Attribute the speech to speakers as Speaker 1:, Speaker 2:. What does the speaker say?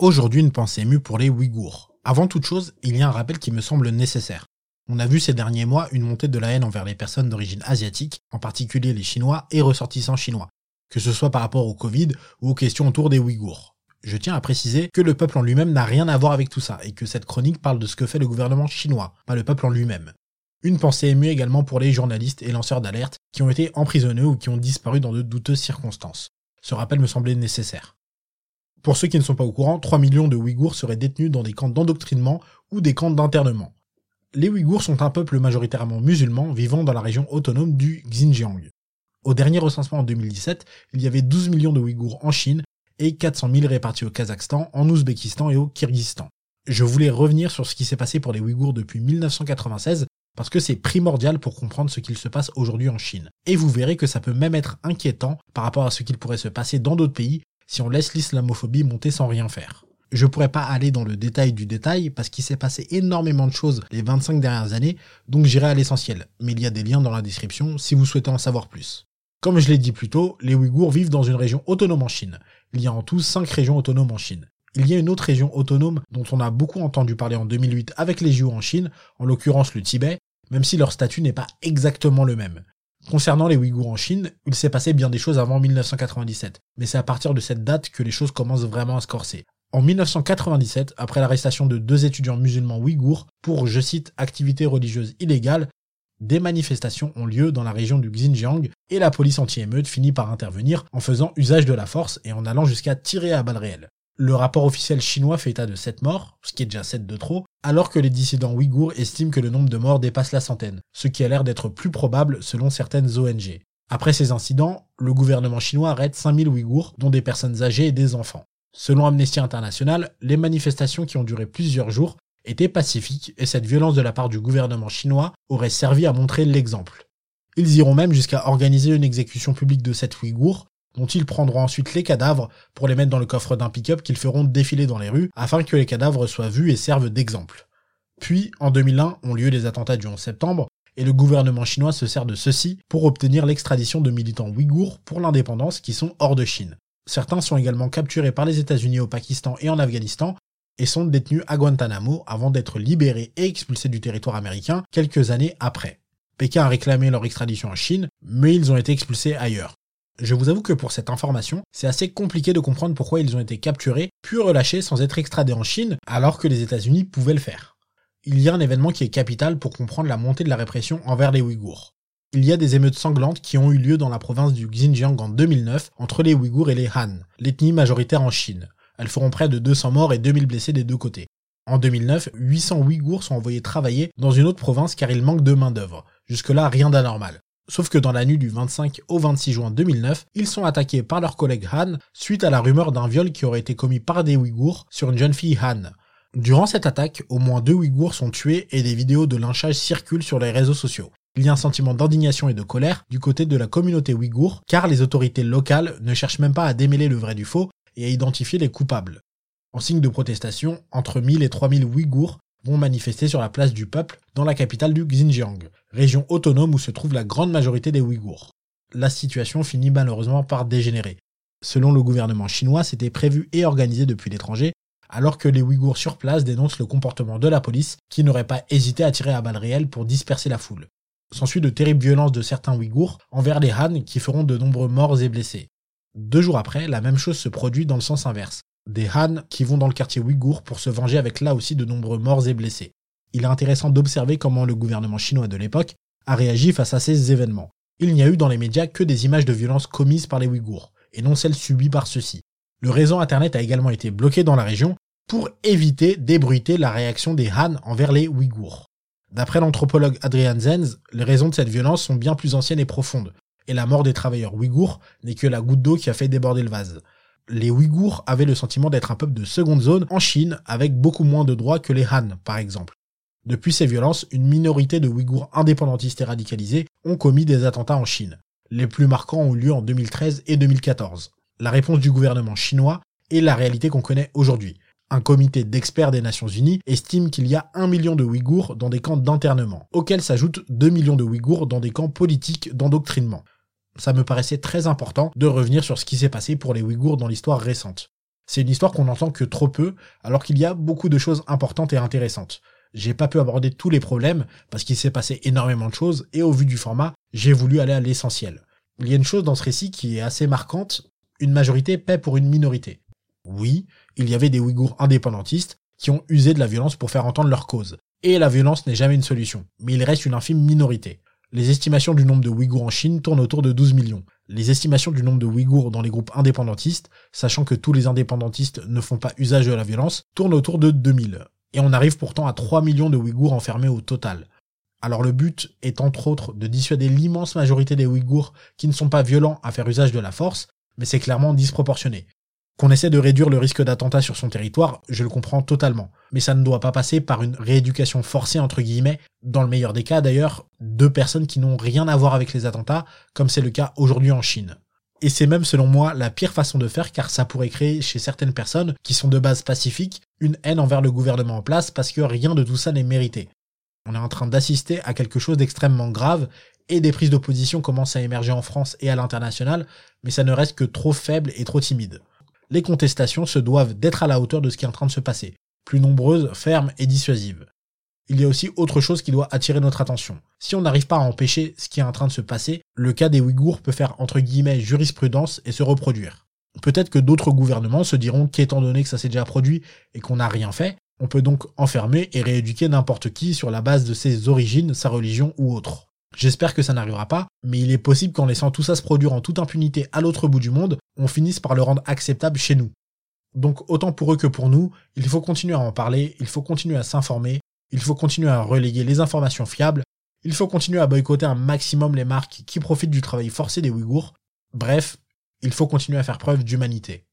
Speaker 1: Aujourd'hui, une pensée émue pour les Ouïghours. Avant toute chose, il y a un rappel qui me semble nécessaire. On a vu ces derniers mois une montée de la haine envers les personnes d'origine asiatique, en particulier les Chinois et ressortissants chinois, que ce soit par rapport au Covid ou aux questions autour des Ouïghours. Je tiens à préciser que le peuple en lui-même n'a rien à voir avec tout ça, et que cette chronique parle de ce que fait le gouvernement chinois, pas le peuple en lui-même. Une pensée émue également pour les journalistes et lanceurs d'alerte qui ont été emprisonnés ou qui ont disparu dans de douteuses circonstances. Ce rappel me semblait nécessaire. Pour ceux qui ne sont pas au courant, 3 millions de Ouïghours seraient détenus dans des camps d'endoctrinement ou des camps d'internement. Les Ouïghours sont un peuple majoritairement musulman vivant dans la région autonome du Xinjiang. Au dernier recensement en 2017, il y avait 12 millions de Ouïghours en Chine et 400 000 répartis au Kazakhstan, en Ouzbékistan et au Kyrgyzstan. Je voulais revenir sur ce qui s'est passé pour les Ouïghours depuis 1996 parce que c'est primordial pour comprendre ce qu'il se passe aujourd'hui en Chine. Et vous verrez que ça peut même être inquiétant par rapport à ce qu'il pourrait se passer dans d'autres pays si on laisse l'islamophobie monter sans rien faire. Je pourrais pas aller dans le détail du détail parce qu'il s'est passé énormément de choses les 25 dernières années, donc j'irai à l'essentiel. Mais il y a des liens dans la description si vous souhaitez en savoir plus. Comme je l'ai dit plus tôt, les Ouïghours vivent dans une région autonome en Chine. Il y a en tout 5 régions autonomes en Chine. Il y a une autre région autonome dont on a beaucoup entendu parler en 2008 avec les JO en Chine, en l'occurrence le Tibet, même si leur statut n'est pas exactement le même. Concernant les Ouïghours en Chine, il s'est passé bien des choses avant 1997, mais c'est à partir de cette date que les choses commencent vraiment à se corser. En 1997, après l'arrestation de deux étudiants musulmans ouïghours pour, je cite, activités religieuses illégales, des manifestations ont lieu dans la région du Xinjiang et la police anti-émeute finit par intervenir en faisant usage de la force et en allant jusqu'à tirer à balles réelles. Le rapport officiel chinois fait état de 7 morts, ce qui est déjà 7 de trop, alors que les dissidents ouïghours estiment que le nombre de morts dépasse la centaine, ce qui a l'air d'être plus probable selon certaines ONG. Après ces incidents, le gouvernement chinois arrête 5000 Ouïghours, dont des personnes âgées et des enfants. Selon Amnesty International, les manifestations qui ont duré plusieurs jours étaient pacifiques et cette violence de la part du gouvernement chinois aurait servi à montrer l'exemple. Ils iront même jusqu'à organiser une exécution publique de cette Ouïghours, dont ils prendront ensuite les cadavres pour les mettre dans le coffre d'un pick-up qu'ils feront défiler dans les rues afin que les cadavres soient vus et servent d'exemple. Puis, en 2001, ont lieu les attentats du 11 septembre, et le gouvernement chinois se sert de ceci pour obtenir l'extradition de militants ouïghours pour l'indépendance qui sont hors de Chine. Certains sont également capturés par les États-Unis au Pakistan et en Afghanistan et sont détenus à Guantanamo avant d'être libérés et expulsés du territoire américain quelques années après. Pékin a réclamé leur extradition en Chine, mais ils ont été expulsés ailleurs. Je vous avoue que pour cette information, c'est assez compliqué de comprendre pourquoi ils ont été capturés puis relâchés sans être extradés en Chine alors que les États-Unis pouvaient le faire. Il y a un événement qui est capital pour comprendre la montée de la répression envers les Ouïghours. Il y a des émeutes sanglantes qui ont eu lieu dans la province du Xinjiang en 2009 entre les Ouïghours et les Han, l'ethnie majoritaire en Chine. Elles feront près de 200 morts et 2000 blessés des deux côtés. En 2009, 800 Ouïghours sont envoyés travailler dans une autre province car il manque de main-d'œuvre. Jusque-là, rien d'anormal. Sauf que dans la nuit du 25 au 26 juin 2009, ils sont attaqués par leur collègue Han suite à la rumeur d'un viol qui aurait été commis par des Ouïghours sur une jeune fille Han. Durant cette attaque, au moins deux Ouïghours sont tués et des vidéos de lynchage circulent sur les réseaux sociaux. Il y a un sentiment d'indignation et de colère du côté de la communauté ouïghour, car les autorités locales ne cherchent même pas à démêler le vrai du faux et à identifier les coupables. En signe de protestation, entre 1000 et 3000 Ouïghours vont manifester sur la place du peuple dans la capitale du Xinjiang, région autonome où se trouve la grande majorité des Ouïghours. La situation finit malheureusement par dégénérer. Selon le gouvernement chinois, c'était prévu et organisé depuis l'étranger, alors que les Ouïghours sur place dénoncent le comportement de la police qui n'aurait pas hésité à tirer à balles réelles pour disperser la foule. S'ensuit de terribles violences de certains Ouïghours envers les Han qui feront de nombreux morts et blessés. Deux jours après, la même chose se produit dans le sens inverse des Han qui vont dans le quartier ouïghour pour se venger avec là aussi de nombreux morts et blessés. Il est intéressant d'observer comment le gouvernement chinois de l'époque a réagi face à ces événements. Il n'y a eu dans les médias que des images de violences commises par les Ouïghours, et non celles subies par ceux-ci. Le réseau internet a également été bloqué dans la région pour éviter d'ébruiter la réaction des Han envers les Ouïghours. D'après l'anthropologue Adrian Zenz, les raisons de cette violence sont bien plus anciennes et profondes, et la mort des travailleurs ouïghours n'est que la goutte d'eau qui a fait déborder le vase les Ouïghours avaient le sentiment d'être un peuple de seconde zone en Chine, avec beaucoup moins de droits que les Han, par exemple. Depuis ces violences, une minorité de Ouïghours indépendantistes et radicalisés ont commis des attentats en Chine. Les plus marquants ont eu lieu en 2013 et 2014. La réponse du gouvernement chinois est la réalité qu'on connaît aujourd'hui. Un comité d'experts des Nations Unies estime qu'il y a un million de Ouïghours dans des camps d'internement, auxquels s'ajoutent 2 millions de Ouïghours dans des camps politiques d'endoctrinement ça me paraissait très important de revenir sur ce qui s'est passé pour les Ouïghours dans l'histoire récente. C'est une histoire qu'on entend que trop peu, alors qu'il y a beaucoup de choses importantes et intéressantes. J'ai pas pu aborder tous les problèmes, parce qu'il s'est passé énormément de choses, et au vu du format, j'ai voulu aller à l'essentiel. Il y a une chose dans ce récit qui est assez marquante, une majorité paie pour une minorité. Oui, il y avait des Ouïghours indépendantistes qui ont usé de la violence pour faire entendre leur cause. Et la violence n'est jamais une solution, mais il reste une infime minorité. Les estimations du nombre de Ouïghours en Chine tournent autour de 12 millions. Les estimations du nombre de Ouïghours dans les groupes indépendantistes, sachant que tous les indépendantistes ne font pas usage de la violence, tournent autour de 2000. Et on arrive pourtant à 3 millions de Ouïghours enfermés au total. Alors le but est entre autres de dissuader l'immense majorité des Ouïghours qui ne sont pas violents à faire usage de la force, mais c'est clairement disproportionné. Qu'on essaie de réduire le risque d'attentat sur son territoire, je le comprends totalement. Mais ça ne doit pas passer par une rééducation forcée, entre guillemets, dans le meilleur des cas d'ailleurs, de personnes qui n'ont rien à voir avec les attentats, comme c'est le cas aujourd'hui en Chine. Et c'est même selon moi la pire façon de faire car ça pourrait créer chez certaines personnes qui sont de base pacifiques une haine envers le gouvernement en place parce que rien de tout ça n'est mérité. On est en train d'assister à quelque chose d'extrêmement grave et des prises d'opposition commencent à émerger en France et à l'international, mais ça ne reste que trop faible et trop timide les contestations se doivent d'être à la hauteur de ce qui est en train de se passer, plus nombreuses, fermes et dissuasives. Il y a aussi autre chose qui doit attirer notre attention. Si on n'arrive pas à empêcher ce qui est en train de se passer, le cas des Ouïghours peut faire entre guillemets jurisprudence et se reproduire. Peut-être que d'autres gouvernements se diront qu'étant donné que ça s'est déjà produit et qu'on n'a rien fait, on peut donc enfermer et rééduquer n'importe qui sur la base de ses origines, sa religion ou autre. J'espère que ça n'arrivera pas, mais il est possible qu'en laissant tout ça se produire en toute impunité à l'autre bout du monde, on finisse par le rendre acceptable chez nous. Donc autant pour eux que pour nous, il faut continuer à en parler, il faut continuer à s'informer, il faut continuer à relayer les informations fiables, il faut continuer à boycotter un maximum les marques qui profitent du travail forcé des Ouïghours. Bref, il faut continuer à faire preuve d'humanité.